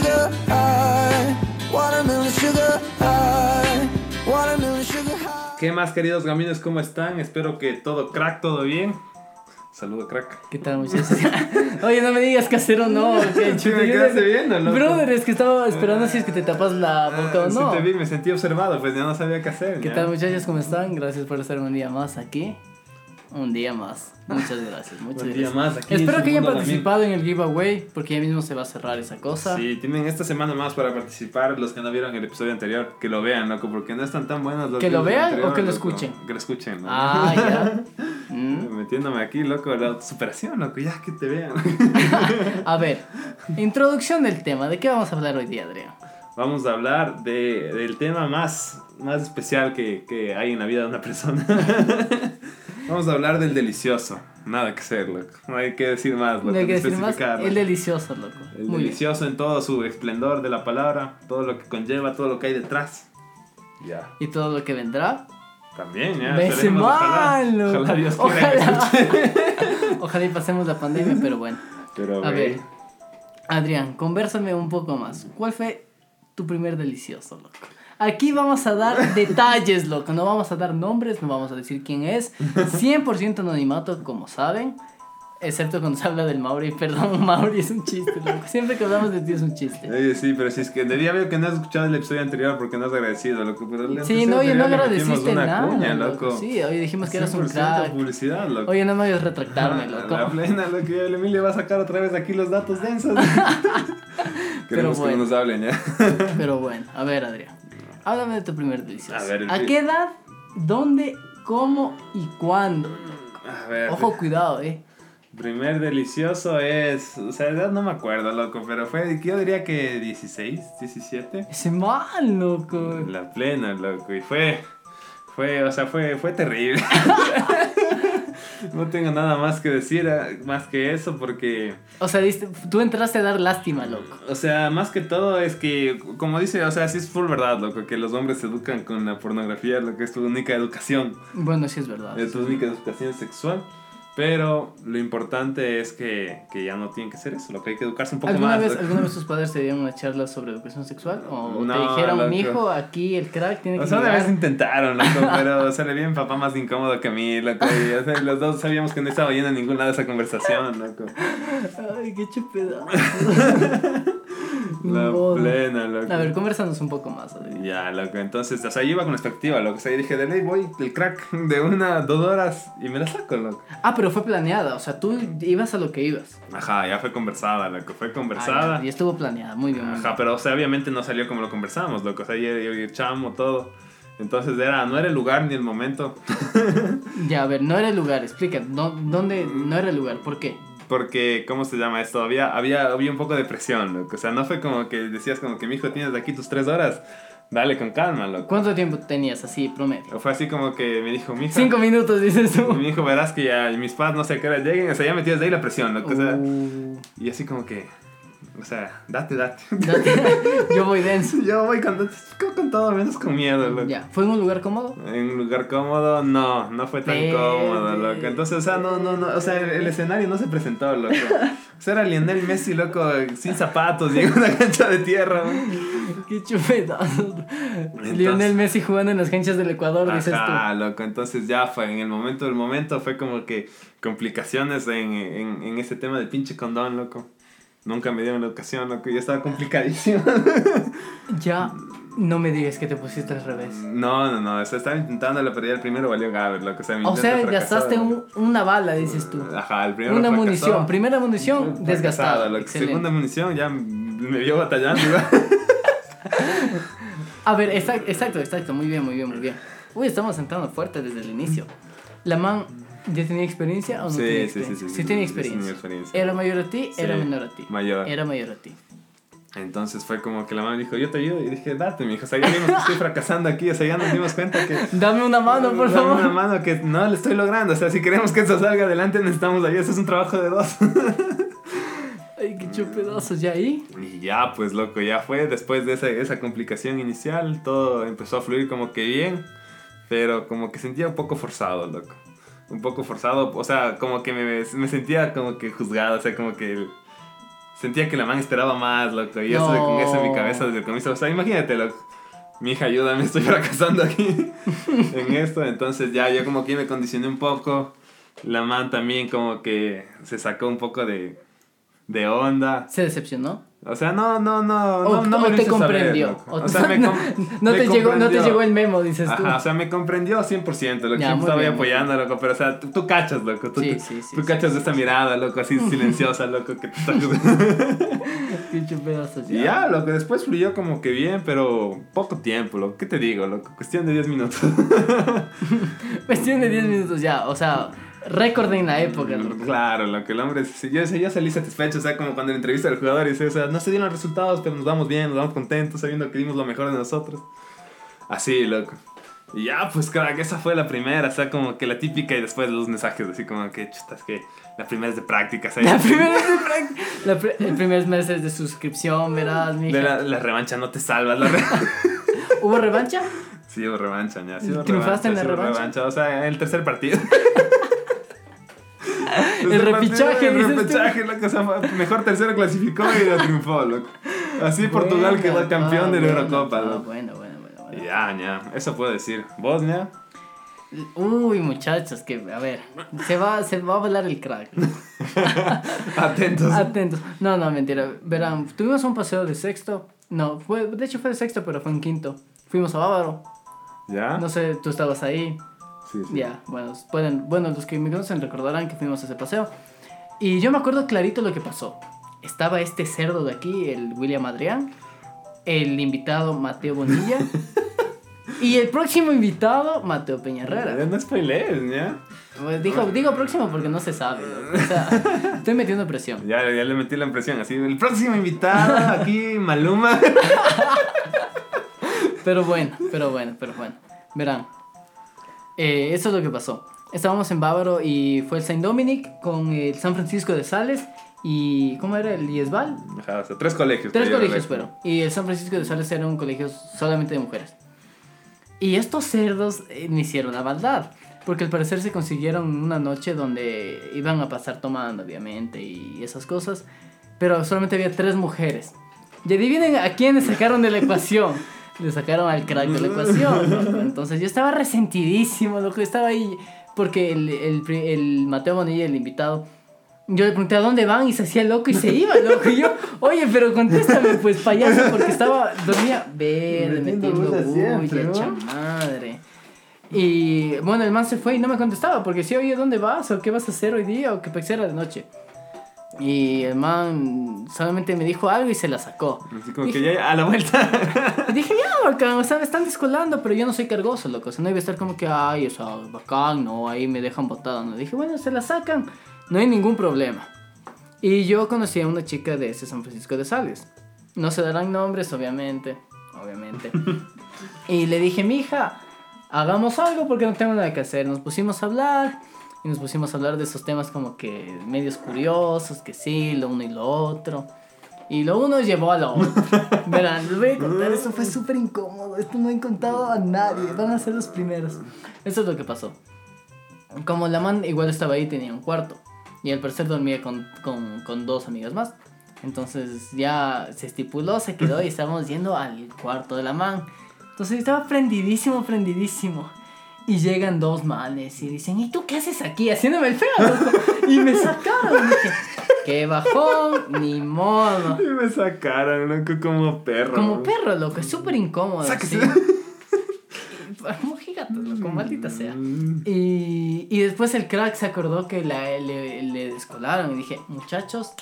sugar high. Watermelon sugar high. Watermelon sugar high. ¿Qué más, queridos gamines? ¿Cómo están? Espero que todo crack, todo bien. Saludo, crack. ¿Qué tal, muchachos? Oye, no me digas casero, no. ¿qué? Sí, me quedaste viendo, loco. Brother, es que estaba esperando si es que te tapas la boca Ah, o sí no. te vi, me sentí observado, pues ya no sabía qué hacer. ¿Qué ya. tal, muchachos? ¿Cómo están? Gracias por estar un día más aquí. Un día más. Muchas gracias, muchas Un gracias. día más aquí. Espero que hayan participado en el giveaway, porque ya mismo se va a cerrar esa cosa. Sí, tienen esta semana más para participar los que no vieron el episodio anterior. Que lo vean, loco, porque no están tan buenos los ¿Que lo vean anterior, o que lo loco. escuchen? Que lo escuchen, ¿no? Ah, ya. Mm. Metiéndome aquí, loco, la superación, loco, ya que te vean. A ver, introducción del tema. ¿De qué vamos a hablar hoy día, Adrián? Vamos a hablar de, del tema más, más especial que, que hay en la vida de una persona. Vamos a hablar del delicioso. Nada que ser, loco. No hay que decir más, loco. No hay que decir más. El delicioso, loco. El Muy bien. delicioso en todo su esplendor de la palabra, todo lo que conlleva, todo lo que hay detrás. Ya. Y todo lo que vendrá. También, ya. Ojalá, mal, loco. ojalá Dios quiera Ojalá. y pasemos la pandemia, pero bueno. Pero, A ver, Adrián, conversame un poco más. ¿Cuál fue tu primer delicioso, loco? Aquí vamos a dar detalles, loco. No vamos a dar nombres, no vamos a decir quién es. 100% anonimato, como saben. Excepto cuando se habla del Mauri. Perdón, Mauri es un chiste, loco. Siempre que hablamos de ti es un chiste. Oye, sí, pero si es que debía ver que no has escuchado el episodio anterior porque no has agradecido, loco. Pero el Sí, no, oye, no agradeciste una nada, cuña, loco. Sí, hoy dijimos que eras un 100% crack. publicidad, loco. Oye, no me hagas retractarme, La loco. plena, lo que el Emilio va a sacar otra vez aquí los datos densos. Queremos bueno. que nos hablen ya. Pero bueno, a ver, Adrián. Háblame de tu primer delicioso. A ver, ¿A qué edad, dónde, cómo y cuándo? A ver. Ojo, cuidado, eh. Primer delicioso es. O sea, de edad no me acuerdo, loco, pero fue. Yo diría que 16, 17. Ese mal, loco. La plena, loco. Y fue. Fue, o sea, fue, fue terrible. no tengo nada más que decir, eh, más que eso, porque. O sea, tú entraste a dar lástima, loco. O sea, más que todo es que, como dice, o sea, sí es full verdad, loco, que los hombres se educan con la pornografía, lo que es tu única educación. Bueno, sí es verdad. Es tu única educación sexual. Pero lo importante es que, que ya no tiene que ser eso, lo que hay que educarse un poco ¿Alguna más. vez. ¿Alguna vez tus padres te dieron una charla sobre educación sexual? ¿O No, te dijeron, loco. hijo, aquí el crack tiene que O sea, una llegar"? vez intentaron, loco, pero sale bien papá más incómodo que a mí, loco. Y, o sea, los dos sabíamos que no estaba yendo a ningún lado esa conversación, loco. Ay, qué chupedazo. La No. plena, loco. A ver, conversanos un poco más, Adrián. Ya, loco, entonces, o sea, yo iba con expectativa, loco. O sea, yo dije, de ley voy, el crack de una, dos horas y me la saco, loco. Ah, pero fue planeada, o sea, tú ibas a lo que ibas. Ajá, ya fue conversada, loco, fue Ah, conversada. y estuvo planeada, muy bien. Ajá, pero o sea, obviamente no salió como lo conversamos, loco. O sea, yo, yo, yo chamo, todo. Entonces era, no era el lugar ni el momento. Ya, a ver, no era el lugar, explica, ¿dó- ¿dónde no era el lugar? ¿Por qué? Porque, ¿cómo se llama esto? Había, había, había un poco de presión, loco. O sea, no fue como que decías como que, mi hijo, tienes de aquí tus tres horas. Dale con calma, loco. ¿Cuánto tiempo tenías así, promedio? O fue así como que me dijo, mi hijo. Cinco minutos, dices tú. Mi hijo, verás que ya mis padres no sé a qué hora lleguen. O sea, ya me tienes de ahí la presión, loco. O sea, Uh, y así como que, o sea, date, date. date- Yo voy denso. Yo voy con, con, todo menos con miedo, loco. Ya, ¿fue en un lugar cómodo? En un lugar cómodo, no, no fue tan cómodo, loco. Entonces, o sea, no, no, no, o sea, el, el escenario no se presentó, loco. O sea, era Lionel Messi, loco, sin zapatos y en una cancha de tierra. ¿no? Qué chupedazo. Lionel Messi jugando en las canchas del Ecuador, dices Ajá, loco. Entonces ya fue, en el momento del momento fue como que complicaciones en, en, en ese tema del pinche condón, loco. Nunca me dieron la educación, loco, y estaba complicadísimo. Ya, no me digas que te pusiste al revés. No, no, no, o sea, estaba intentándolo, pero ya el primero valió Gaber, loco. O sea, O sea, gastaste un- una bala, dices tú. Ajá, el primero Una fracasó. munición. Primera munición, desgastada. Segunda munición ya me vio batallando. A ver, exacto, exacto, exacto. Muy bien, muy bien, muy bien. Uy, estamos entrando fuerte desde el inicio. ¿La man ya tenía experiencia o no Sí, tenía sí, experiencia? sí, Sí, sí, tenía sí, sí, experiencia. tenía experiencia. ¿Era mayor a ti? ¿Era menor a ti? mayor. Era mayor a ti. Entonces fue como que la mamá dijo, yo te ayudo. Y dije, date, mi hijo. O sea, ya vimos que estoy fracasando aquí. O sea, ya nos dimos cuenta que... Dame una mano, por Dame favor. una mano que no le estoy logrando. O sea, si queremos que eso salga adelante, necesitamos ahí. Eso es un trabajo de dos. Ay, qué chupedazos. ¿Ya ahí? Y ya, pues, loco, ya fue. Después de esa, esa complicación inicial, todo empezó a fluir como que bien. Pero como que sentía un poco forzado, loco. Un poco forzado. O sea, como que me, me sentía como que juzgado. O sea, como que... sentía que la man esperaba más, loco. Y eso de con eso en mi cabeza desde el comienzo. O sea, imagínate, loco. Mi hija, ayúdame, estoy fracasando aquí en esto. Entonces ya yo como que me condicioné un poco. La man también como que se sacó un poco de, de onda. ¿Se decepcionó? O sea, no, no, no, O, no, no me te saber, comprendió. loco. O O sea, me, no, com- no me te llegó, no te llegó el memo, dices tú. Ajá, o sea, me comprendió 100%, lo que Ya, estaba bien, apoyando, loco, pero o sea, tú, tú cachas, loco, tú, Sí, tú- sí, sí, tú cachas de esta mirada, loco, así silenciosa, loco, que te está... Pinche pedazo, Y ya, loco, después fluyó como que bien, pero poco tiempo, loco, ¿qué te digo, loco? Cuestión de 10 minutos. Cuestión de 10 minutos ya, o sea, récord en la época. loco. claro, lo que el hombre, si yo, si yo salí satisfecho, o sea, como cuando le entrevista al jugador y dice, o sea, no se dieron los resultados, pero nos vamos bien, nos vamos contentos, sabiendo que dimos lo mejor de nosotros. Así, loco. Y ya, pues, crack, esa fue la primera, o sea, como que la típica y después los mensajes, así como que, chuta, es que la primera es de práctica, ¿sabes? La primera vez de práct- la pr- el primer mes es de suscripción, verás, mija. De la, la revancha no te salvas, la re- ¿Hubo revancha? Sí, hubo revancha, ya. Sí, hubo ¿Triunfaste en la sí hubo revancha? O sea, en el tercer partido. El repichaje, El repechaje, loco. O sea, mejor tercero clasificó y lo triunfó, loco. Así Portugal quedó campeón ah, de la bueno, Eurocopa, ah, loco. bueno, bueno, bueno, bueno. Ya, ya. Eso puedo decir. ¿Vos, ya? Uy, muchachos, que a ver, se va, se va a volar el crack. Atentos. Atentos. No, no, mentira. Verán, tuvimos un paseo de sexto. No, fue, de hecho fue de sexto, pero fue en quinto. Fuimos a Bávaro. ¿Ya? No sé, tú estabas ahí. Sí, sí. Ya, bueno, pueden, bueno, los que me conocen recordarán que fuimos a ese paseo. Y yo me acuerdo clarito lo que pasó. Estaba este cerdo de aquí, el William Adrián, el invitado Mateo Bonilla y el próximo invitado Mateo Peñarrera. Ya no spoilees, ¿ya? Pues digo, digo próximo porque no se sabe. loco. O sea, estoy metiendo presión. Ya, ya le metí la impresión. Así, el próximo invitado aquí, Maluma. Pero bueno, pero bueno, pero bueno. Verán. Eh, eso es lo que pasó. Estábamos en Bávaro y fue el Saint Dominic con el San Francisco de Sales y. ¿Cómo era? El Iesval. Ajá, o sea, tres colegios. Tres pero yo colegios fueron. Y el San Francisco de Sales era un colegio solamente de mujeres. Y estos cerdos eh, me hicieron la maldad. Porque al parecer se consiguieron una noche donde iban a pasar tomando, obviamente, y esas cosas. Pero solamente había tres mujeres. Y adivinen a quiénes sacaron de la ecuación. Le sacaron al crack de la ecuación. loco. Entonces yo estaba resentidísimo, loco. Estaba ahí porque el, el, el Mateo Bonilla, el invitado, yo le pregunté a dónde van y se hacía loco y se iba, loco. Y yo, oye, pero contéstame, pues payaso, porque estaba, dormía verde, Metiendo bulla bulla, siempre, ¿no? hecha madre. Y bueno, el man se fue y no me contestaba, porque sí, oye, ¿dónde vas? ¿O qué vas a hacer hoy día? ¿O qué era de noche? Y el man solamente me dijo algo y se la sacó. Así como que ya a la vuelta. Dije, ya, bacán, o sea, me están descolando, pero yo no soy cargoso, loco. O sea, no iba a estar como que, ay, o sea, bacán, no, ahí me dejan botado. No, dije, bueno, se la sacan, no hay ningún problema. Y yo conocí a una chica de ese San Francisco de Sales. No se darán nombres, obviamente, obviamente. y le dije, mija, hagamos algo porque no tengo nada que hacer. Nos pusimos a hablar y nos pusimos a hablar de esos temas como que medios curiosos, que sí, lo uno y lo otro. Y lo uno llevó a lo otro. Verán, les voy a contar, eso fue súper incómodo. Esto no he contado a nadie, van a ser los primeros. Eso es lo que pasó. Como la man igual estaba ahí, tenía un cuarto. Y al parecer dormía con, con, con dos amigas más. Entonces ya se estipuló, se quedó y estábamos yendo al cuarto de la man. Entonces estaba prendidísimo, prendidísimo. Y llegan dos manes y dicen, ¿y tú qué haces aquí? Haciéndome el feo, loco. Y me sacaron. Y dije, qué bajón, ni modo. Y me sacaron, loco, como perro. Como perro, loco, es súper incómodo. Sáquese. ¿sí? Como gigante, loco, maldita sea. Y, y después el crack se acordó que la, le, le descolaron y dije, muchachos,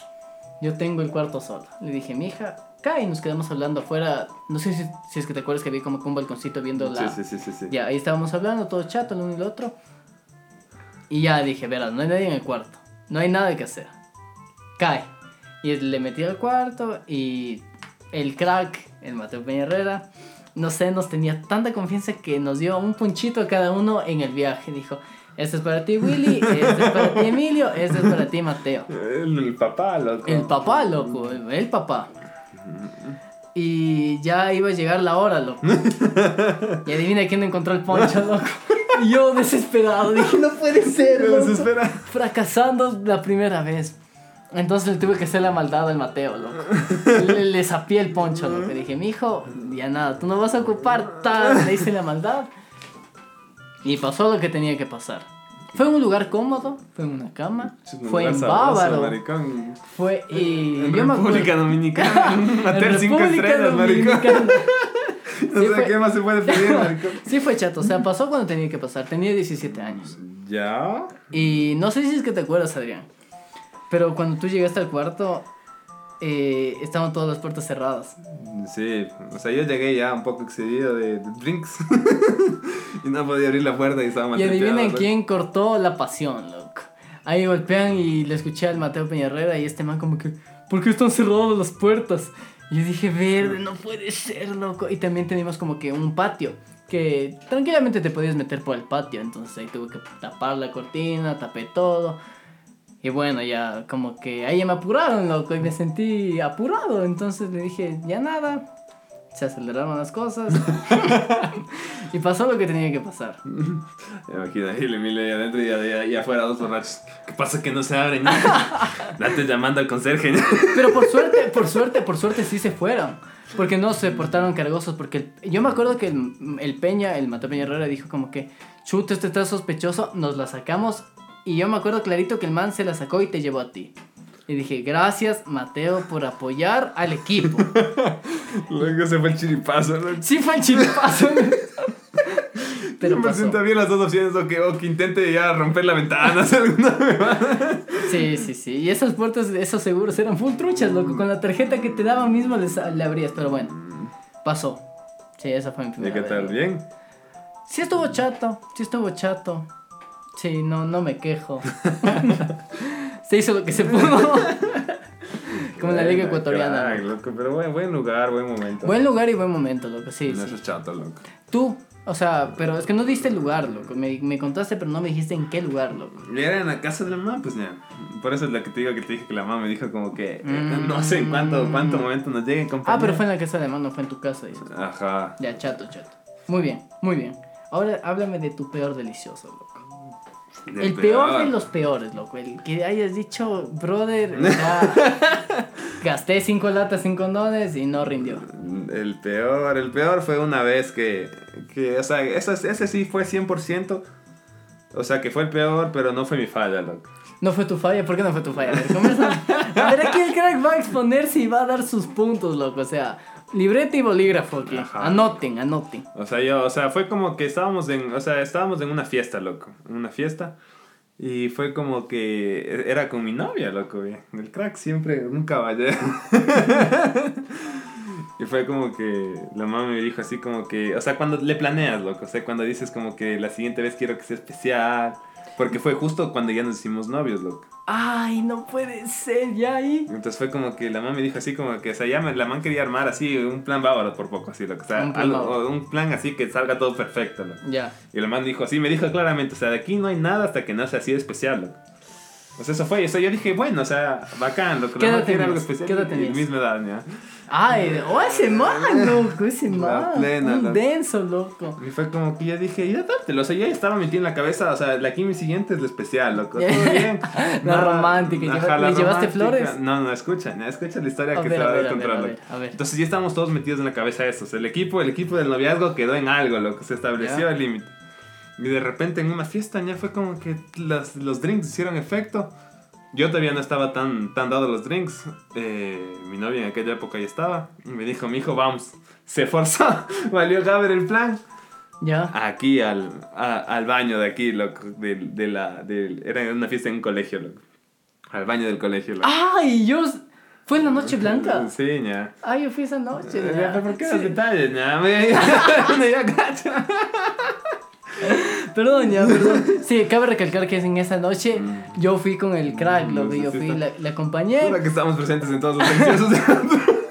yo tengo el cuarto solo. Le dije, mija, cae y nos quedamos hablando afuera. No sé si, si es que te acuerdas que había como que un balconcito viendo la... Sí, sí, sí, sí, sí. Ya, ahí estábamos hablando, todo chato, el uno y el otro. Y ya dije, verás, no hay nadie en el cuarto. No hay nada que hacer. Cae. Y le metí al cuarto y el crack, el Mateo Peña Herrera, no sé, nos tenía tanta confianza que nos dio un punchito a cada uno en el viaje. Dijo, este es para ti Willy, este es para ti Emilio, este es para ti Mateo. El, papá, loco. El papá, loco, el papá. Y ya iba a llegar la hora, loco. Y adivina quién encontró el poncho, loco. Y yo desesperado, dije, no puede ser, loco. desespera. Fracasando la primera vez. Entonces le tuve que hacer la maldad al Mateo, loco. Le, le sapié el poncho, loco. Le dije, mi hijo, ya nada, tú no vas a ocupar tal. Le hice la maldad. Y pasó lo que tenía que pasar. Fue en un lugar cómodo, fue en una cama, fue en Bávaro, maricón. fue y En yo me República Dominicana. Un hotel cinco estrellas, maricón. Dominicana. No Sí, sé fue- qué más se puede pedir, maricón. Sí fue chato, o sea, pasó cuando tenía que pasar, tenía 17 años. ¿Ya? Y no sé si es que te acuerdas, Adrián, pero cuando tú llegaste al cuarto, eh, estaban todas las puertas cerradas. Sí, o sea, yo llegué ya un poco excedido de, de drinks. y no podía abrir la puerta y estaba Y maltripeado, adivinen loco. quién cortó la pasión, loco. Ahí golpean y le escuché al Mateo Peñarrera y este man como que, ¿por qué están cerradas las puertas? Y yo dije, verde, no puede ser, loco. Y también teníamos como que un patio, que tranquilamente te podías meter por el patio. Entonces ahí tuve que tapar la cortina, tapé todo. Y bueno, ya como que ahí ya me apuraron, loco, y me sentí apurado. Entonces le dije, ya nada. Se aceleraron las cosas. y pasó lo que tenía que pasar. Imagina, y el Emilio ahí adentro y, y, y afuera dos borrachos. ¿Qué pasa que no se abren? Date llamando al conserje. Pero por suerte, por suerte, por suerte sí se fueron. Porque no se portaron cargosos. Porque el- yo me acuerdo que el, el Peña, el Mateo Peña Herrera, dijo como que, chuta, este está sospechoso, nos la sacamos. Y yo me acuerdo clarito que el man se la sacó y te llevó a ti. Y dije, gracias Mateo por apoyar al equipo. Luego se fue el chiripazo. ¿no? Sí fue el chiripazo. Pero me pasó. siento bien las dos opciones. O que, o que intente ya romper la ventana. Sí, sí, sí. Y esas puertas, esos seguros eran full truchas, loco. Con la tarjeta que te daban mismo les, le abrías. Pero bueno, pasó. Sí, esa fue mi ¿Y primera qué vez, tal? ¿Bien? Sí estuvo chato, sí estuvo chato. Sí, no, no me quejo. se hizo lo que se pudo. Como en la liga ecuatoriana. crack, loco. pero buen, buen lugar, buen momento. Buen lugar y buen momento, loco, sí, No, sí. es chato, loco. Tú, o sea, pero es que no diste el lugar, loco. Me, me contaste, pero no me dijiste en qué lugar, loco. Y Era en la casa de la mamá, pues ya. Por eso es la que te digo que te dije que la mamá me dijo como que eh, Mm. no sé en cuánto, cuánto momento nos llegue Ah, pero fue en la casa de mano, fue en tu casa, dices. Ajá. Ya, chato, chato. Muy bien, muy bien. Ahora háblame de tu peor delicioso, loco. El peor de los peores, loco. El que hayas dicho, brother, ya gasté cinco latas sin condones y no rindió. El peor, el peor fue una vez que, que o sea, ese, ese sí fue 100%. O sea, que fue el peor, pero no fue mi falla, loco. No fue tu falla, ¿por qué no fue tu falla? A ver. A ver, aquí el crack va a exponerse y va a dar sus puntos, loco. O sea, libreta y bolígrafo aquí. Ajá. Anoten, anoten. O sea, yo, o sea, fue como que estábamos en, o sea, estábamos en una fiesta, loco, en una fiesta. Y fue como que era con mi novia, loco, güey. El crack siempre un caballero. y fue como que la mamá me dijo así como que, o sea, cuando le planeas, loco, o sea, cuando dices como que la siguiente vez quiero que sea especial. Porque fue justo cuando ya nos hicimos novios, loco. Ay, no puede ser, ya ahí. Entonces fue como que la mamá me dijo así como que, o sea, ya me- la mamá quería armar así un plan bávaro por poco, así, loco. O sea, Un plan algo- un plan así que salga todo perfecto, loco. Ya. Y el man dijo así, me dijo claramente, o sea, de aquí no hay nada hasta que no sea así de especial, loco. O sea, eso fue, o sea, yo dije, bueno, o sea, bacán, loco. ¿Qué la man quiere algo especial. ¿Qué edad tenías? misma edad, ya. Ay, oh, ese man, loco, ese La man. plena, un loco. denso, loco. Y fue como que yo dije, ya dártelo, o sea, ya estaba metido en la cabeza, o sea, la Kimi siguiente es la especial, loco. Todo bien. La romántica, Ajá, ¿le la llevaste romántica. flores? No, no, escucha, no, escucha la historia A que ver, te va a ver, a ver, control, a loco. ver, a ver. Entonces ya estábamos todos metidos en la cabeza eso. O sea, el equipo, el equipo del noviazgo quedó en algo, lo que se estableció Ya. el límite. Y de repente en una fiesta ya fue como que las- los drinks hicieron efecto. Yo todavía no estaba tan, tan dado a los drinks. Eh, mi novia en aquella época ya estaba. Y me dijo, mi hijo, vamos. Se forzó. Valió Gaber el plan. Ya. Aquí al, a- al baño de aquí, loco. De, de la, de- era una fiesta en un colegio, loco. Al baño del colegio, loco. Ay, yo. ¿Fue en la noche blanca? Sí, ya. Ay, yo fui esa noche. Eh, ya. ¿Pero por qué Sí. los detalles? Ya, me... Uno ya cacha. Perdón, ya, perdón. Sí, cabe recalcar que en esa noche Mm. yo fui con el crack, loco. Sí, Yo sí, fui, la, la acompañé. Ahora que estamos presentes en todos los deliciosos.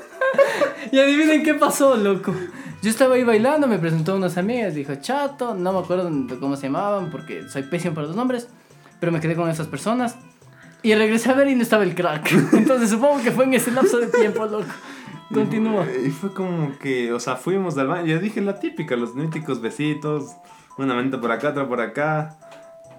Y adivinen qué pasó, loco. Yo estaba ahí bailando, me presentó unas amigas, dijo chato, no me acuerdo cómo se llamaban porque soy pésimo para los nombres, pero me quedé con esas personas. Y regresé a ver y no estaba el crack. Entonces supongo que fue en ese lapso de tiempo, loco. Continúa. Y fue como que, o sea, fuimos al baño. Yo dije la típica, los míticos besitos. Una manita por acá, otra por acá.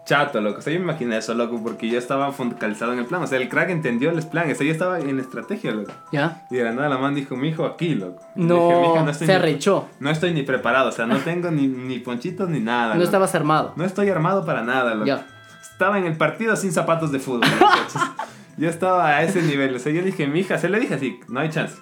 chato, loco. O sea, yo me imaginé eso, loco, porque yo estaba focalizado en el plan. O sea, el crack entendió el plan. O sea, yo estaba en estrategia, loco. ¿Ya? Y de la nada la man dijo, mi hijo aquí, loco. No, dije, "Mija, estoy se ni- arrechó. No estoy ni preparado, o sea, no tengo ni, ni ponchitos ni nada. No loco. estabas armado. No estoy armado para nada, loco. Ya. Estaba en el partido sin zapatos de fútbol. Yo estaba a ese nivel. O sea, yo dije, mi hija, se le dije así, no hay chance.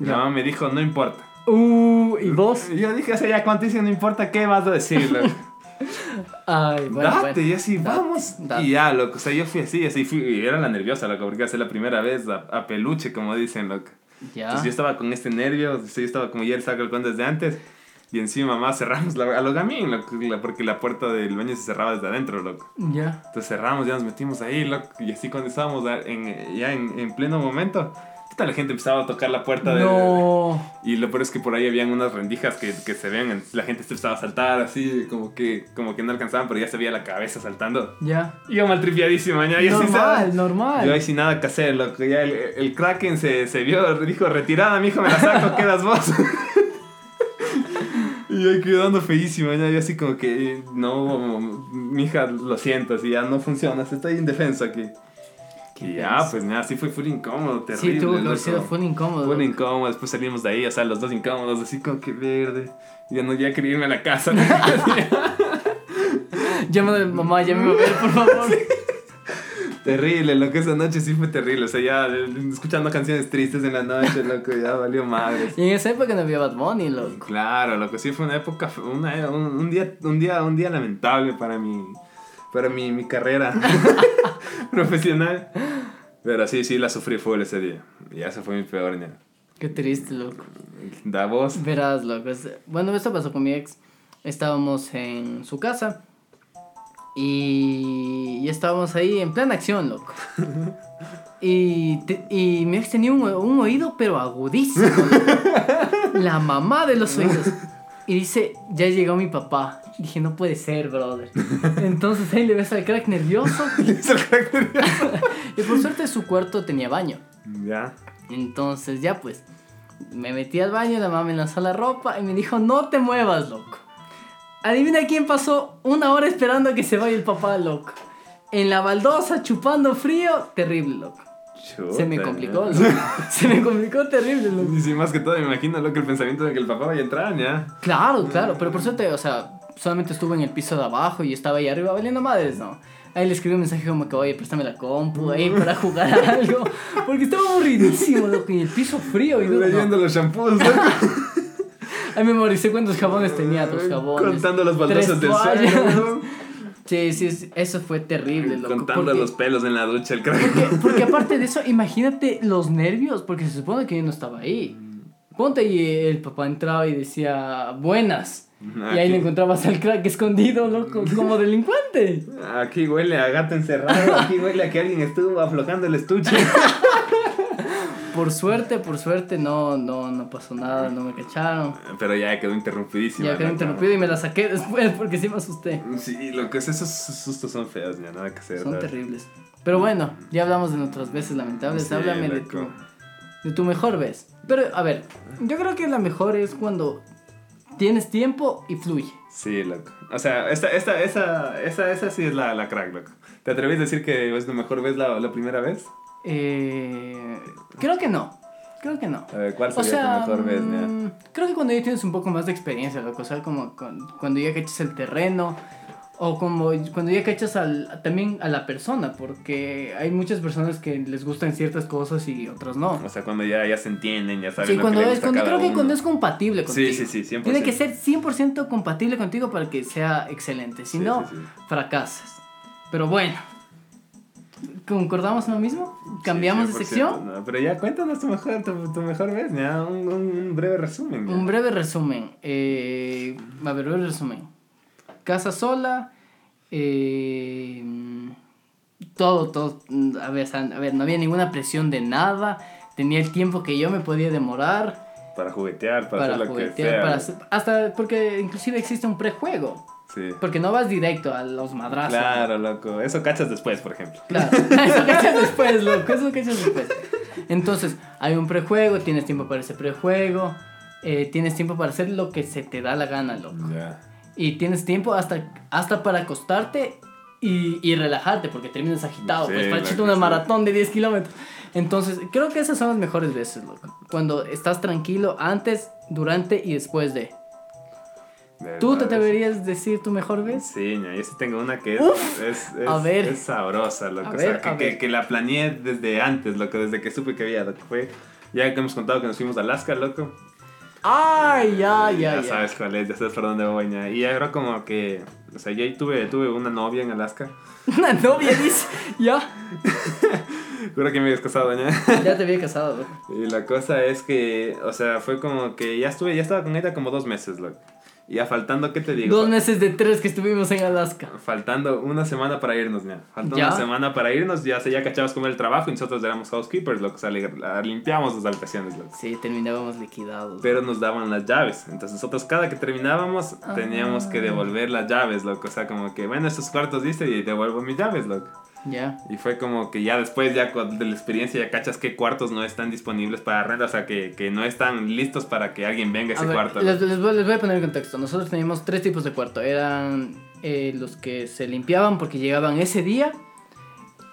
Y Ya. la mamá me dijo, no importa. Uh, ¿y vos? Yo dije, sea, ya cuando dice no importa, ¿qué vas a decir, loco? Ay, bueno. Date, bueno. y así, Date, vamos. date. Y ya, loco. O sea, yo fui así, así fui. Y era la nerviosa, loco, porque hace la primera vez a, a peluche, como dicen, loco. Ya. Entonces yo estaba con este nervio, yo estaba como ya el saco el cuento desde antes. Y encima, mamá, cerramos la, a lo gamín, loco, porque la puerta del baño se cerraba desde adentro, loco. Ya. Entonces cerramos, ya nos metimos ahí, loco. Y así cuando estábamos en, ya en, en pleno momento, toda la gente empezaba a tocar la puerta de... No. Y lo peor es que por ahí habían unas rendijas que, que se ven, la gente se empezaba a saltar así, como que, como que no alcanzaban, pero ya se veía la cabeza saltando. Ya. Y yo maltripiadísimo, ya, y así Normal, se- normal. Yo ahí sin nada que hacer, loco. Ya el, el Kraken se, se vio, dijo, retirada, mijo, me la saco, quedas vos. y yo ahí quedando feísimo, ya, yo así como que, no, mija, lo siento, así ya no funciona, estoy indefenso aquí. Y ya, pues nada, sí fue full incómodo, terrible. Sí, tuvo que haber loco. sido full incómodo. Full incómodo, después salimos de ahí, o sea, los dos incómodos, así como que verde. Ya no, ya quería irme a la casa. Llámame mamá, llámame a ver, por favor. terrible, lo que esa noche sí fue terrible. O sea, ya escuchando canciones tristes en la noche, loco, ya valió madre. Y en esa época no había Bad Bunny, loco. Claro, lo que sí fue una época, una, un, un día, un día, un día lamentable para mi, para mi, mi carrera profesional. Pero sí, sí, la sufrí full ese día. Y ese fue mi peor día. Qué triste, loco. Da voz. Verás, loco. Bueno, esto pasó con mi ex. Estábamos en su casa. Y, y estábamos ahí en plan acción, loco. Y, te- y mi ex tenía un, un oído, pero agudísimo. loco. La mamá de los oídos. Y dice, ya llegó mi papá. Dije, no puede ser, brother. Entonces ahí le ves al crack nervioso. Y por suerte su cuarto tenía baño. ya. Entonces ya pues, me metí al baño, la mamá me lanzó la ropa y me dijo, no te muevas, loco. Adivina quién pasó una hora esperando a que se vaya el papá, loco. En la baldosa, chupando frío, terrible, loco. Se me complicó, loco. Se me complicó terrible, loco. Y sí, más que todo me imagino lo que el pensamiento de que el papá vaya a entrar, ya. Claro, claro, pero por suerte, o sea, solamente estuve en el piso de abajo y estaba ahí arriba valiendo madres, ¿no? Ahí le escribí un mensaje como que, oye, préstame la compu ahí para jugar algo. Porque estaba aburridísimo, loco, y el piso frío y no. Leyendo los shampoos, loco. Ahí memoricé cuántos jabones tenía, dos jabones. Contando las baldosas del suelo. Sí, sí, eso fue terrible, loco. Contando porque, los pelos en la ducha, el crack. porque, porque aparte de eso, imagínate los nervios, porque se supone que yo no estaba ahí. Ponte y el papá entraba y decía, buenas. Y ahí le encontrabas al crack escondido, loco, como delincuente. Aquí huele a gato encerrado, aquí huele a que alguien estuvo aflojando el estuche. Por suerte, por suerte, no, no, no pasó nada, no me cacharon. Pero ya quedó interrumpidísima. Ya quedé la interrumpido y me la saqué después porque sí me asusté. Sí, lo que es, esos sustos son feos, ya nada que hacer. Son terribles. Pero bueno, ya hablamos de nuestras veces lamentables. Sí, Háblame de tu, de tu mejor vez. Pero, a ver, yo creo que la mejor es cuando tienes tiempo y fluye. Sí, loco. O sea, esta, esta, esa, esa, esa sí es la, la crack, loco. ¿Te atreves a decir que es tu mejor vez la, la primera vez? Eh, creo que no. Creo que no. A ver, ¿cuál O sería sea, tu mejor vez, ya? mm, creo que cuando ya tienes un poco más de experiencia, loco, o sea, como cuando ya cachas el terreno o como cuando ya cachas al, también a la persona, porque hay muchas personas que les gustan ciertas cosas y otras no. O sea, cuando ya, ya se entienden, ya saben Sí, lo cuando que es, cuando, creo que uno. cuando es compatible contigo. Sí, sí, sí, 100%. Tiene que ser 100% compatible contigo para que sea excelente. Si Sí, no, sí, sí. fracasas. Pero bueno, ¿concordamos en lo mismo? ¿Cambiamos Sí, de 100%, sección? no, pero ya cuéntanos tu mejor, tu, tu mejor vez, ya, un, un, breve resumen. ya. Un breve resumen. Eh, a ver, breve resumen. Casa sola. eh, todo, todo. A ver, a ver, no había ninguna presión de nada. Tenía el tiempo que yo me podía demorar Para juguetear, para, para, hacer lo que juguetear. sea. para hacer- hasta porque inclusive existe un prejuego. Sí. Porque no vas directo a los madrazos. Claro, loco. Eso cachas después, por ejemplo. Claro, eso cachas después, loco, eso cachas después. Entonces, hay un prejuego, tienes tiempo para ese prejuego, eh, tienes tiempo para hacer lo que se te da la gana, loco. Y tienes tiempo hasta, hasta para acostarte y, y relajarte porque terminas agitado. Sí, pues para echarte una maratón de 10 kilómetros. Entonces, creo que esas son las mejores veces, loco. Cuando estás tranquilo antes, durante y después de. De ¿Tú te a decir tu mejor vez? Sí, yo sí tengo una que es, es, es, A ver. es sabrosa, loco. A o sea, ver, que, a que, ver. que la planeé desde antes, loco, desde que supe que había, loco. Fue, ya que hemos contado que nos fuimos a Alaska, loco. Ay, ya, ya, ya ya. sabes cuál es, ya sabes por dónde voy, ña. Y era como que, o sea, yo tuve, tuve una novia en Alaska. Una novia dice, ya. Juro que me habías casado, ña. Ya te había casado, loco. Y la cosa es que, o sea, fue como que ya estuve, ya estaba con ella como dos meses, loco. Y ya faltando, ¿qué te digo? Dos meses de tres que estuvimos en Alaska. Faltando una semana para irnos, ya. Faltando una semana para irnos, ya se ya cachabas con el trabajo y nosotros éramos housekeepers, loco. O sea, li- la- limpiábamos las habitaciones, loco. Sí, terminábamos liquidados. Pero nos daban las llaves. Entonces nosotros cada que terminábamos Ah. teníamos que devolver las llaves, loco. O sea, como que, bueno, estos cuartos dice y devuelvo mis llaves, loco. Ya. Y fue como que ya después, ya de la experiencia, ya cachas qué cuartos no están disponibles para renta. O sea, que, que no están listos para que alguien venga a A ese ver, cuarto. les, les voy, les voy a poner en contexto. Nosotros teníamos tres tipos de cuarto. Eran eh, los que se limpiaban porque llegaban ese día.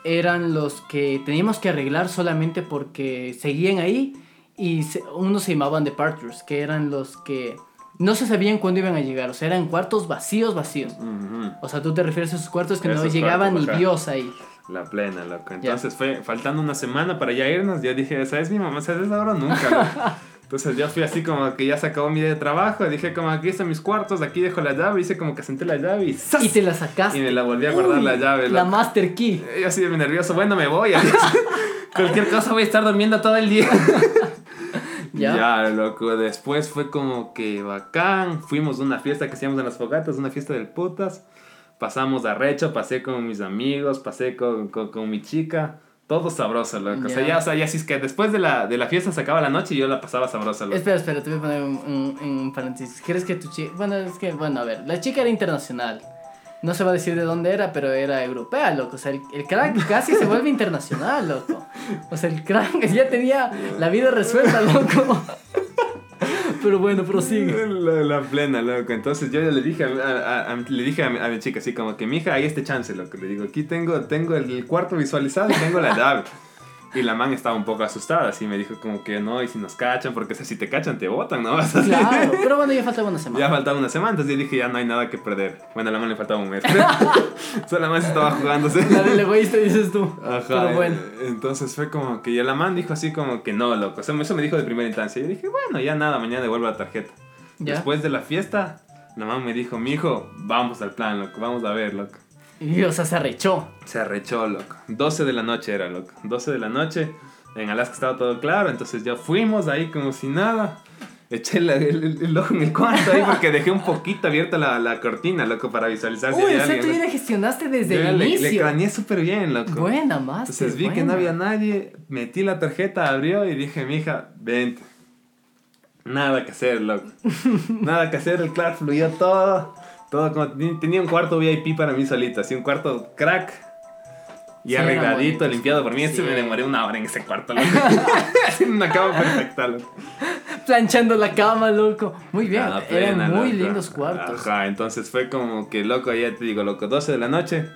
Eran los que teníamos que arreglar solamente porque seguían ahí. Y se- unos se llamaban departures, que eran los que no se sabían cuándo iban a llegar. O sea, eran cuartos vacíos, vacíos. Ujú. O sea, tú te refieres a esos cuartos que no Esos llegaba cuartos, ni. Dios ahí. La plena, loco. Entonces fue faltando una semana para ya irnos. Yo dije, ¿sabes mi mamá? ¿Sabes ahora nunca? loco? Entonces yo fui así como que ya se acabó mi día de trabajo. Dije como aquí están mis cuartos, aquí dejo la llave. Hice como que senté la llave y ¡zas! Y te la sacaste. Y me la volví a guardar Uy, la llave. La loco. Master Key. Yo así de nervioso, bueno, me voy. Cualquier cosa voy a estar durmiendo todo el día. ¿Ya? Ya, loco. Después fue como que bacán. Fuimos a una fiesta que hacíamos en las fogatas, una fiesta del putas. Pasamos a recho, pasé con mis amigos, pasé con, con, con mi chica. Todo sabroso, loco. O sea, Ya. ya, o sea, ya si es que después de la, de la fiesta se acaba la noche y yo la pasaba sabrosa, loco. Espera, espera, te voy a poner un, un- un paréntesis. ¿Crees que tu chica... Bueno, es que, bueno, a ver, la chica era internacional. No se va a decir de dónde era, pero era europea, loco. O sea, el, el crack casi se vuelve internacional, loco. O sea, el crack ya tenía la vida resuelta, loco. Pero bueno, prosigue. La, la plena, loco. Entonces yo ya le dije a, a- a- le dije a mi, a mi chica así como que, mija, hay este chance, loco. Le digo, aquí tengo, tengo el cuarto visualizado y tengo la llave. Y la man estaba un poco asustada, así me dijo como que no, y si nos cachan, porque o sea, si te cachan te botan, ¿no? Claro, pero bueno, ya faltaba una Ya semana. faltaba una semana, entonces yo dije, ya no hay nada que perder. Bueno, a la man le faltaba un mes. Solo la man se estaba jugándose. La del egoísta dices tú. Ajá, Pero bueno. entonces fue como que ya la man dijo así como que no, loco. O sea, eso me dijo de primera instancia. Yo dije, bueno, ya nada, mañana devuelvo la tarjeta. ¿Ya? Después de la fiesta, la mamá me dijo, mi hijo, vamos al plan, loco, vamos a ver, loco. Y, o sea, se arrechó. Se arrechó, loco. 12 de la noche era, loco. 12 de la noche. En Alaska estaba todo claro, entonces ya fuimos ahí como si nada. Eché el, el- el ojo en el cuarto ahí porque dejé un poquito abierta la, la cortina, loco, para visualizar si Uy, había o sea, tú ya la gestionaste desde el le, le inicio. craneé súper bien, loco. Buena, más. Entonces vi que no había nadie, metí la tarjeta, abrió y dije, mija, vente. Nada que hacer, loco. Nada que hacer, el Clark fluyó todo. Todo como tenía un cuarto VIP para mí solito, así un cuarto crack. Y Sí, arregladito, limpiado por mí. Este Sí. me demoré una hora en ese cuarto, loco. Haciendo una cama perfecta, loco. Planchando la cama, loco. Muy bien, Ah, eran muy loco. lindos cuartos. Ajá, entonces fue como que loco, ya te digo, loco, 12 de la noche.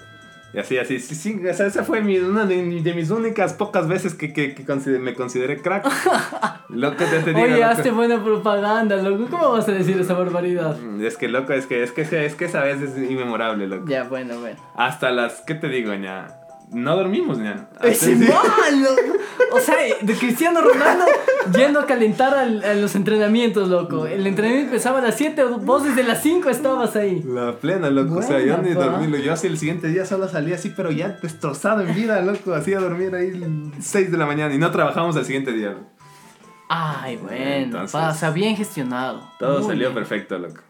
Y así, así, sí, sí, o sea, esa fue mi, una de, de mis únicas pocas veces que, que, que consider- me consideré crack. loco, ya te digo, Oye, loco. hazte buena propaganda, loco. ¿Cómo vas a decir esa barbaridad? Es que loco, es que, es que, es que esa vez es inmemorable, loco. Ya, bueno, bueno. Hasta las, ¿qué te digo, ña? No dormimos, ña. Es Hasta- sí. malo. O sea, de Cristiano Ronaldo yendo a calentar al- a los entrenamientos, loco. El entrenamiento empezaba a las 7, vos desde las 5 estabas ahí. La plena, loco. o sea, yo ni dormí. Yo así el siguiente día solo salí así, pero ya destrozado en vida, loco. Así a dormir ahí 6 de la mañana y no trabajamos al siguiente día. loco. Ay, bueno, Entonces- pasa, bien gestionado. Todo Muy salió bien. perfecto, loco.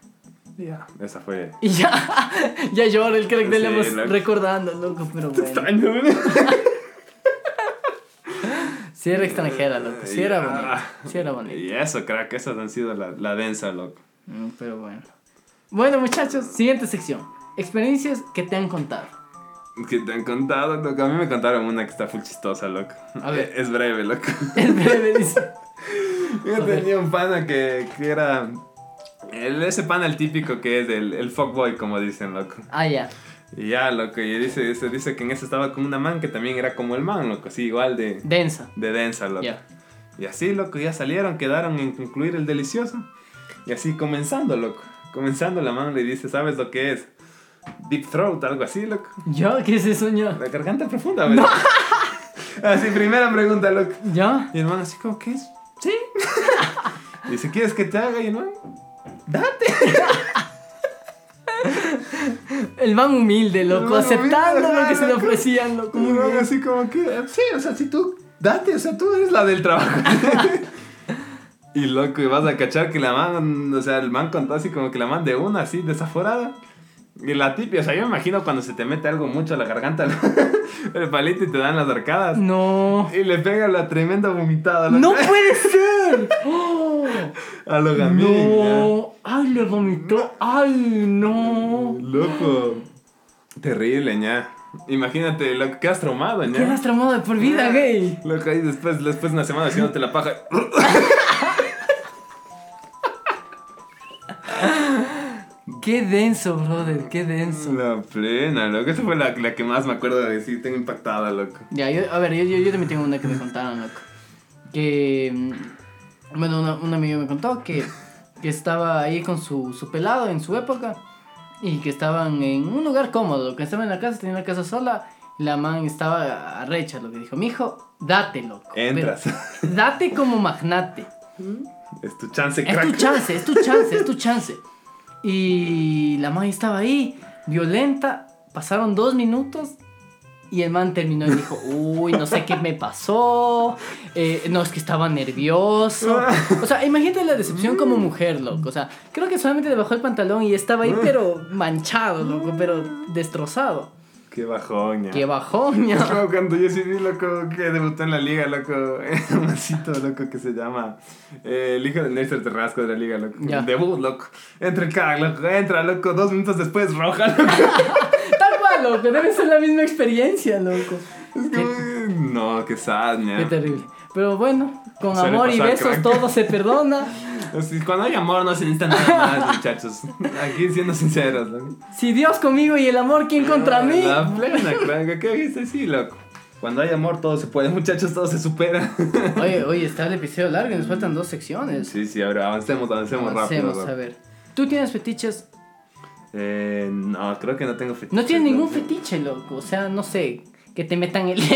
Ya, esa fue. Y ya, ya llora el crack de Lemos loco. recordando, loco, pero bueno. Extraño, Sí era extranjera, loco, sí era Ya. bonito, sí era bonito. Y eso, crack, esas han sido la, la densa, loco. Mm, Pero bueno. Bueno, muchachos, siguiente sección. Experiencias que te han contado. Que te han contado, loco. A mí me contaron una que está full chistosa, loco. A ver. Es breve, loco. Es breve, dice. Yo tenía un pana que, que era. El, ese pana, el típico que es el, el fuckboy, como dicen, loco. Ah, ya. Y ya, loco, y dice, dice, dice que en ese estaba con una man que también era como el man, loco, así igual de, Densa. de densa, loco. Ya. Y así, loco, ya salieron, quedaron en concluir el delicioso. Y así comenzando, loco. Comenzando la man le dice, ¿sabes lo que es? Deep throat, algo así, loco. ¿Ya? ¿Qué es eso, ya? La garganta profunda, ¿verdad? así, primera pregunta, loco. ¿Ya? Y el man así como, ¿qué es? Sí. Y dice, ¿quieres que te haga? Y el man, date. El man humilde, loco, man aceptando humilde, lo que se le ofrecían, loco. Muy el man bien. así como que, sí, o sea, si tú, date, o sea, tú eres la del trabajo. y loco, y vas a cachar que la man, o sea, el man contó así como que la man de una, así, desaforada. Y la tipia, o sea, yo me imagino cuando se te mete algo mucho a la garganta, el palito y te dan las arcadas. No. Y le pega la tremenda vomitada. ¡No puede ser! A lo gamín, No. ¡Ay, le vomitó! ¡Ay, no! Loco. Terrible, ña. Imagínate, lo que has traumado, ña. ¿Qué has traumado de por vida, gay? Loco, ahí después, después de una semana haciéndote la paja. Qué denso, brother, qué denso. La plena, loco. Esa fue la, la que más me acuerdo de decir, tengo impactada, loco. Ya, yo, a ver, yo, yo, yo también tengo una que me contaron, loco. Que. Bueno, una, un amigo me contó que, que estaba ahí con su, su pelado en su época y que estaban en un lugar cómodo, que estaban en la casa, tenían la casa sola. La man estaba arrecha, lo que dijo, mijo, date, loco. Entras. Pero date como magnate. Es tu chance, Es crack. tu chance, es tu chance, es tu chance. Y la man estaba ahí, violenta. Pasaron dos minutos y el man terminó y dijo, uy, no sé qué me pasó. eh, no, es que estaba nervioso. O sea, imagínate la decepción como mujer, loco. O sea, creo que solamente le bajó el pantalón y estaba ahí, pero manchado, loco, pero destrozado. Qué bajón, ña. Qué ya. como cuando yo sí vi, loco, que debutó en la liga, loco, un masito, loco, que se llama eh, el hijo de Néstor Terrasco de la liga, loco. Ya. Debut, loco. Entra el crack, loco, entra, loco, dos minutos después, roja, loco. Loco. Debe ser la misma experiencia, loco. No, qué sad, ña. Qué terrible. Pero bueno, con Suele amor y besos crack. todo se perdona. Cuando hay amor no se necesita nada más, muchachos. Aquí siendo sinceros, loco. Si Dios conmigo y el amor, ¿quién contra mí? La plena, crack, ¿qué dices? Sí, loco. Cuando hay amor todo se puede, muchachos, todo se supera. Oye, oye, está el episodio largo y nos faltan dos secciones. Sí, sí, ahora avancemos, avancemos, Avancemos, rápido. a ver. ¿Tú tienes fetiches? Eh, no, creo que no tengo fetiche. No tienes ningún fetiche, loco. O sea, no sé, que te metan el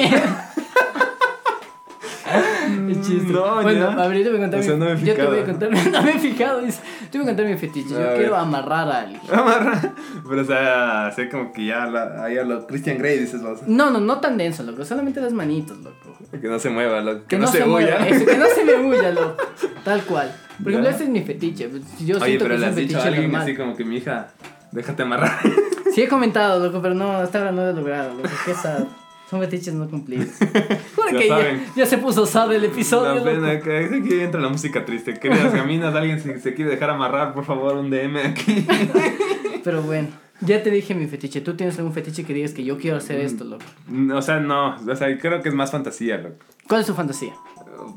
chiste. No, bueno, ya. a ver, yo te voy a contar. O sea, mi- no me he yo te voy a contar. No me he fijado, dice. Te voy a contar mi fetiche. A Yo ver. quiero amarrar a alguien. Amarra. Pero, o sea, sé como que ya, la, ahí a lo Christian Grey dices vos. No, no, no tan denso, loco. Solamente las manitos, loco. Que no se mueva, loco. Que, no, se, mueva, eso, que no se me huya, loco. Tal cual. Por ejemplo, Ya. este es mi fetiche. Yo Oye, siento pero que le es has un dicho a fetiche alguien normal. así como que mi hija, déjate amarrar. Sí he comentado, loco, pero no, hasta ahora no lo he logrado, loco. Qué sad. Son fetiches no cumplidos. Juro Ya que ya, saben. ya se puso sad el episodio, La pena loco. que aquí entra la música triste. Queridas caminas, alguien si se quiere dejar amarrar, por favor, un DM aquí. Pero bueno, ya te dije mi fetiche. ¿Tú tienes algún fetiche que digas que yo quiero hacer esto, loco? O sea, no, o sea, creo que es más fantasía, loco. ¿Cuál es tu fantasía?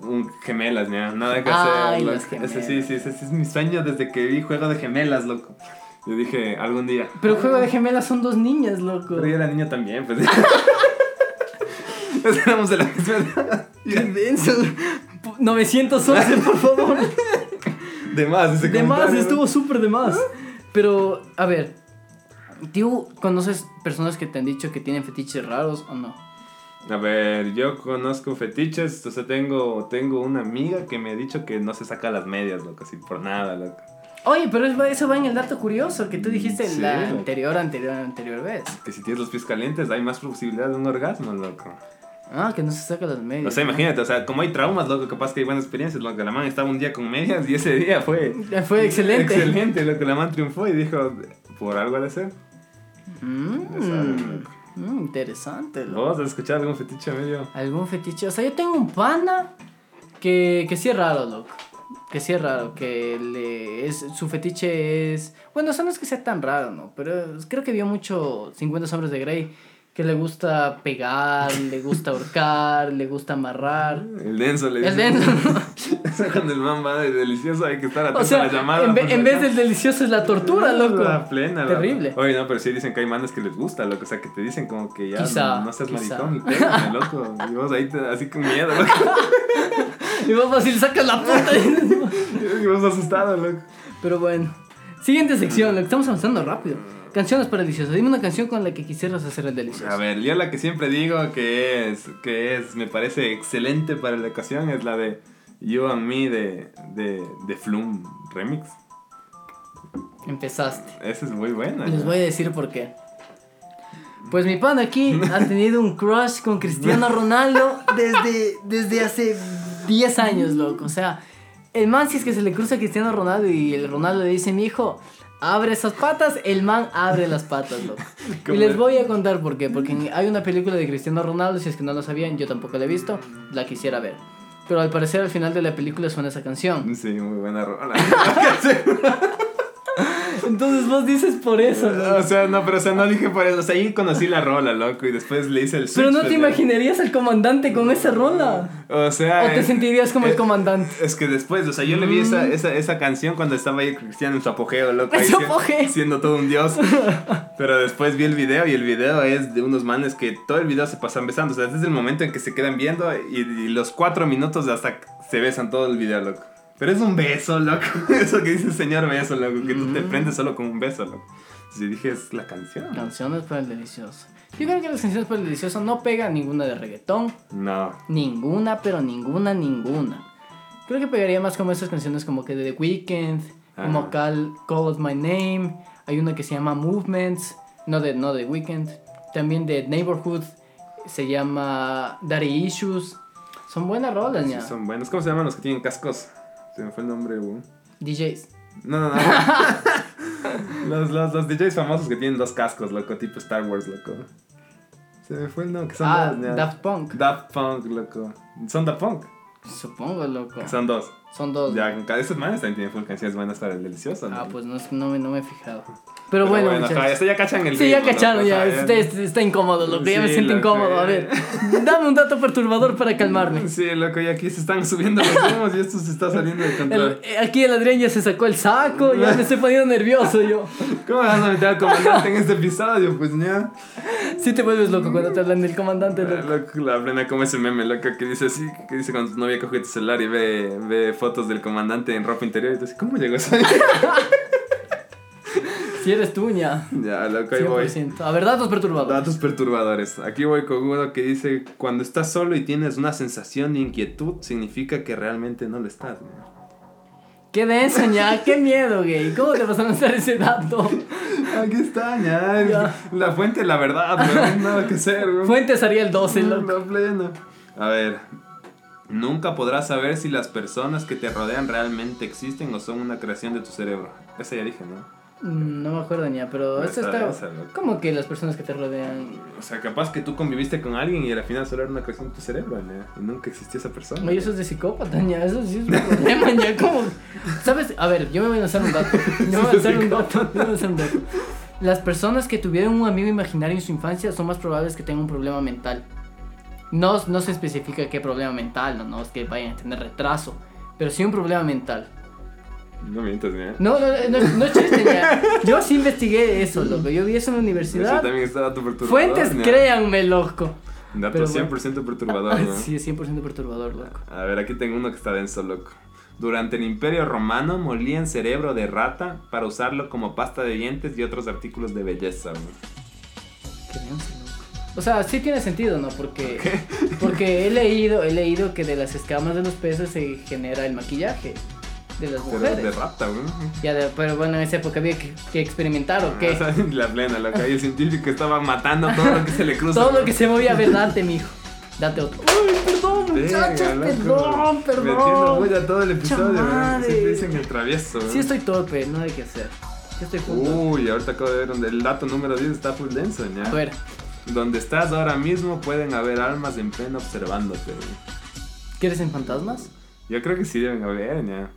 Un gemelas, ya, nada que Ay, hacer. las loco. Ese sí, sí, ese, ese es mi sueño desde que vi juego de gemelas, loco. Yo dije, algún día. Pero juego de gemelas son dos niñas, loco. Pero yo era niño también, pues. Pues éramos de la misma edad. Qué denso. 911, por favor. De más, ese De más, estuvo súper de más. Pero, a ver, ¿tú conoces personas que te han dicho que tienen fetiches raros o no? A ver, yo conozco fetiches, o sea, tengo, tengo una amiga que me ha dicho que no se saca las medias, loco, así por nada, loco. Oye, pero es- eso va en el dato curioso que tú dijiste Sí, la anterior, anterior, anterior vez. Que si tienes los pies calientes hay más posibilidad de un orgasmo, loco. Ah, que no se saca las medias. O sea, imagínate, o sea, como hay traumas, loco, capaz que hay buenas experiencias, loco. La man estaba un día con medias y ese día fue... Fue excelente. Excelente, loco. La man triunfó y dijo, por algo ha de ser. Mm, mm, interesante. loco. ¿Vos has escuchado algún fetiche medio? ¿Algún fetiche? O sea, yo tengo un pana que, que sí es raro, loco. Que sí es raro, que le es, su fetiche es... Bueno, o sea, no es que sea tan raro, ¿no? Pero creo que vio mucho 50 sombras de Grey Que le gusta pegar, le gusta ahorcar, le gusta amarrar. El denso le El dice. denso. Eso cuando el man va de delicioso hay que estar atento O sea, a la llamada. en, ve- por en vez del delicioso es la tortura, loco. La plena, loco. Terrible. Oye, no, pero sí dicen que hay manes que les gusta, loco. O sea, que te dicen como que ya Quizá, no, no seas quizá. maricón y pégame, loco. Y vos ahí te, así con miedo, loco. Y vos fácil sacas la puta. y vos asustado, loco. Pero bueno. Siguiente sección, lo que estamos avanzando rápido. Canciones para delicioso. Dime una canción con la que quisieras hacer el delicioso. A ver, yo la que siempre digo que es, que es, me parece excelente para la ocasión es la de You and Me de, de, de Flum Remix. Empezaste. Esa es muy buena. Les voy a decir por qué. Pues mi pan aquí ha tenido un crush con Cristiano Ronaldo desde, desde hace 10 años, loco. O sea, el man si es que se le cruza a Cristiano Ronaldo y el Ronaldo le dice, mi hijo, abre esas patas, el man abre las patas, loco. Y ¿Cómo les es? voy a contar por qué. Porque hay una película de Cristiano Ronaldo, si es que no lo sabían, yo tampoco la he visto, la quisiera ver. Pero al parecer al final de la película suena esa canción. Sí, muy buena rola. Entonces vos dices por eso, loco. o sea, no, pero o sea, no dije por eso. O sea, ahí conocí la rola, loco, y después le hice el Pero no switch, te imaginarías al comandante con esa rola. O sea, ¿O te es- sentirías como el comandante? Es que después, o sea, yo le vi esa, esa, esa canción cuando estaba ahí Cristiano en su apogeo, loco. En ahí apogeo. Siendo todo un dios. Pero después vi el video y el video es de unos manes que todo el video se pasan besando. O sea, desde el momento en que se quedan viendo y, y los cuatro minutos hasta se besan todo el video, loco. Pero es un beso, loco. Eso que dice el señor beso, loco. Que tú te Mm. prendes solo con un beso, loco. Entonces dije, es la canción. Canciones para el delicioso. Yo creo que las canciones para el delicioso no pegan ninguna de reggaetón. No. Ninguna, pero ninguna, ninguna. Creo que pegaría más como esas canciones como que de The Weeknd, como Ajá. Call, Call Out My Name. Hay una que se llama Movements, no de, no de Weeknd. También de Neighborhood, se llama Daddy Issues. Son buenas rolas, Sí, ya. son buenos. ¿Cómo se llaman los que tienen cascos? Se me fue el nombre, güey. DJs. No, no, no. los, los, los DJs famosos que tienen dos cascos, loco, tipo Star Wars, loco. Se me fue el nombre, que son Ah, dos. Daft Punk. Daft Punk, loco. Son Daft Punk, Supongo, loco. que son dos. Son dos. Ya, cada esos manes también tienen full canciones buenas para el delicioso. Ah, ¿no? pues no, no, me, no me he fijado. Pero, bueno, ajá, muchachos. esto ya cachan el Sí, ya ritmo, cacharon, loco, ya. o sea, Está, está- está incómodo, loco. Ya me Sí, siento loco, incómodo. A ya. ver, dame un dato perturbador para calmarme. Sí, loco, y aquí se están subiendo los humos y esto se está saliendo de El- control. eh, aquí el Adrián ya se sacó el saco, ya me estoy poniendo nervioso yo. ¿Cómo vas a meter al comandante en este episodio? Pues ya. Sí te vuelves loco cuando te hablan del comandante, Ah, loco. loco, La plena como ese meme, loco, que dice así, que dice cuando tu novia coge tu celular y ve, ve fotos del comandante en ropa interior y tú así, ¿cómo llegó eso? ahí?" Si eres tuña. ya, loco, ahí voy. 100%. A ver, datos perturbadores. Datos perturbadores. Aquí voy con uno que dice, cuando estás solo y tienes una sensación de inquietud, significa que realmente no lo estás. ¿no? Qué denso, ya. Qué miedo, gay. ¿Cómo te vas a lanzar ese dato? Aquí está, ya. Ya. La fuente la verdad, no hay nada que hacer, güey. Fuentes Ariel 12, loco. La plena. A ver. Nunca podrás saber si las personas que te rodean realmente existen o son una creación de tu cerebro. Esa ya dije, ¿no? Mm, No me acuerdo ya, pero No esto está está. esa. Como que las personas que te rodean. O sea, capaz que tú conviviste con alguien y al final solo era una creación de tu cerebro, ¿no? Y nunca existió esa persona. Oye, eso es de psicópata, ya. Eso sí es un problema, ya. ¿Cómo? ¿Sabes? A ver, yo me voy a lanzar un dato. Yo me voy a lanzar un dato. Yo me voy a lanzar un dato. Las personas que tuvieron un amigo imaginario en su infancia son más probables que tengan un problema mental. No, no se especifica qué problema mental, no, no es que vayan a tener retraso, pero sí un problema mental. No mientas, ¿no? No, no, no, no chiste, ya. Yo sí investigué eso, loco. Yo vi eso en la Eso universidad. también está dato perturbador. Fuentes, ¿no? créanme, loco. Dato Pero 100% perturbador, ¿no? Sí, es 100% perturbador, loco. A ver, aquí tengo uno que está denso, loco. Durante el Imperio Romano molían cerebro de rata para usarlo como pasta de dientes y otros artículos de belleza, güey. Qué denso. O sea, sí tiene sentido, ¿no? Porque, porque he leído, he leído que de las escamas de los peces se genera el maquillaje de las Cerebro de mujeres. rata, güey. Ya de- pero bueno, en esa época había que, que experimentar o qué. O sea, la plena, loco. Ahí el científico estaba matando todo lo que se le cruza. Todo lo que se movía, a ver, date, mijo. Date otro. Uy, perdón, muchachos, loco. perdón, Metiendo perdón. bulla todo el episodio. Siempre dicen el travieso, güey. Sí estoy torpe, no hay que hacer. Sí estoy junto. Uy, ahorita acabo de ver donde el dato número 10 está full denso, ¿ya? A ver, Donde estás ahora mismo pueden haber almas en pleno observándote. ¿quieres en fantasmas? Yo creo que sí deben haber, ¿ya?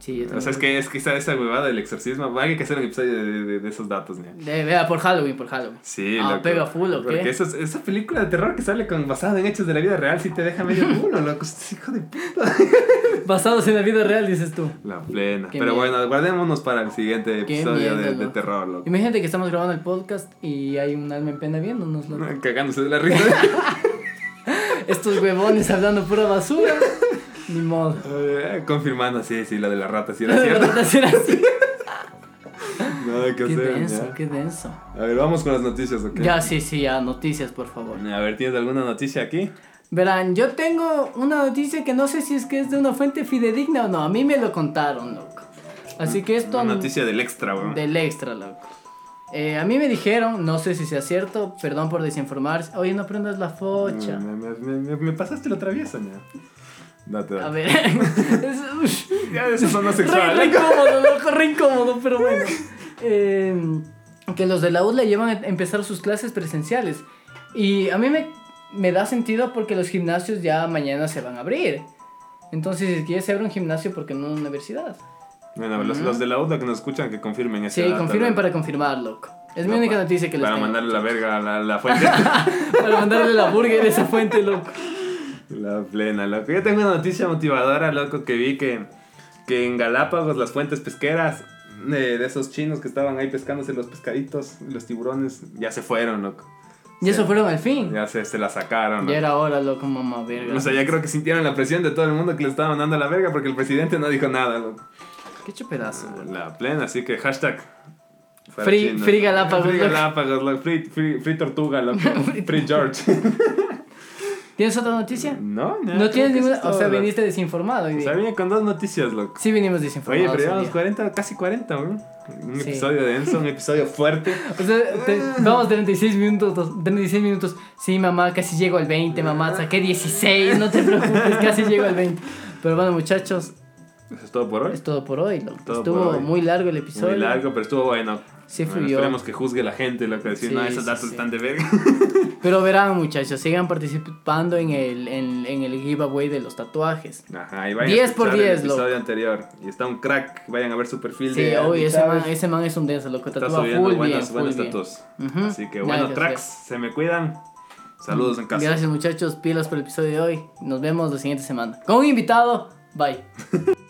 Sí, yo O sea, es que, es que esa, esa huevada del exorcismo, hay que hacer un episodio de, de- de esos datos, ¿no? De- vea, por Halloween, por Halloween. Sí, Ah, loco. pega full, ¿o qué? Porque eso esa película de terror que sale con basada en hechos de la vida real sí te deja medio culo, loco. Es Hijo de puta. Basados en la vida real, dices tú. La plena. Qué Pero miedo. bueno, guardémonos para el siguiente episodio miedo, de, terror, loco. Imagínate que estamos grabando el podcast y hay un alma en pena viéndonos, loco. Cagándose de la risa. Estos huevones hablando pura basura. Ni modo. Eh, confirmando, sí, sí, lo de la rata, sí era La cierto. verdad será así. Nada que Qué hacer. denso, ya. qué denso. A ver, vamos con las noticias, ¿ok? Ya, sí, sí, ya, noticias, por favor. A ver, ¿tienes alguna noticia aquí? Verán, yo tengo una noticia que no sé si es que es de una fuente fidedigna o no. A mí me lo contaron, loco. Así que esto... Una noticia del extra, weón. Del extra, loco. Eh, a mí me dijeron, no sé si sea cierto, perdón por desinformar. Oye, no prendas la focha. Me, me, me, me- me pasaste la traviesa, ya. Date, date. A ver. es, Ya, eso re, sexual. re incómodo, loco, re incómodo, pero bueno. Eh, que los de la UDLA llevan a empezar sus clases presenciales. Y a mí me, me da sentido porque los gimnasios ya mañana se van a abrir. Entonces, si quieres abrir un gimnasio, ¿por qué no una universidad? Bueno, los, los de la UDA que nos escuchan que confirmen esa Sí, data, confirmen ¿no? para confirmar, loco. Es mi No, única pa- noticia que les Para tengo. mandarle la verga a la, la fuente. Para mandarle la burger a esa fuente, loco. La plena, loco. Yo tengo una noticia motivadora, loco, que vi que, que en Galápagos las fuentes pesqueras de, de esos chinos que estaban ahí pescándose los pescaditos, los tiburones, ya se fueron, loco. Y eso fueron al fin. Ya se, se la sacaron. Ya loco. era hora, loco, mamá verga. O sea, ya creo que sintieron la presión de todo el mundo que le estaban dando la verga porque el presidente no dijo nada, loco. Qué chupedazo, loco. La plena, así que hashtag. Free- free Galápagos, Free. Galápagos, loco. Free, free, free tortuga, loco. free George. ¿Tienes otra noticia? no, No creo tienes ninguna. O sea, viniste desinformado hoy O sea, viene con dos noticias, loco. Sí, vinimos Oye, desinformados. pero hoy llevamos día. 40, casi 40, güey. Un Sí. episodio denso, un episodio fuerte. O sea, te- vamos 36 minutos, 36 minutos. Sí, mamá, casi llego al 20, mamá, saqué 16, no te preocupes, casi llego al 20. Pero bueno, muchachos, Eso es todo por hoy. es todo por hoy. loco. Todo Estuvo hoy. muy largo el episodio. Muy largo, pero estuvo bueno. Sí, Bueno, fluyó. esperemos que juzgue la gente, lo que decir, Sí, no, esos sí, datos sí. están de verga. Pero verán, muchachos, sigan participando en el, en, en el giveaway de los tatuajes. Ajá, y vayan 10 a por escuchar 10, el episodio anterior. Y está un crack, vayan a ver su perfil Sí, de oye, ese man, ese man es un denso, loco. Está Tatúa subiendo full buenos, bien, buenos bien. tatuos. Ujú. Así que bueno, que tracks, se me cuidan. Saludos en casa. Gracias, muchachos. Pilas por el episodio de hoy. Nos vemos la siguiente semana. Con un invitado. Bye.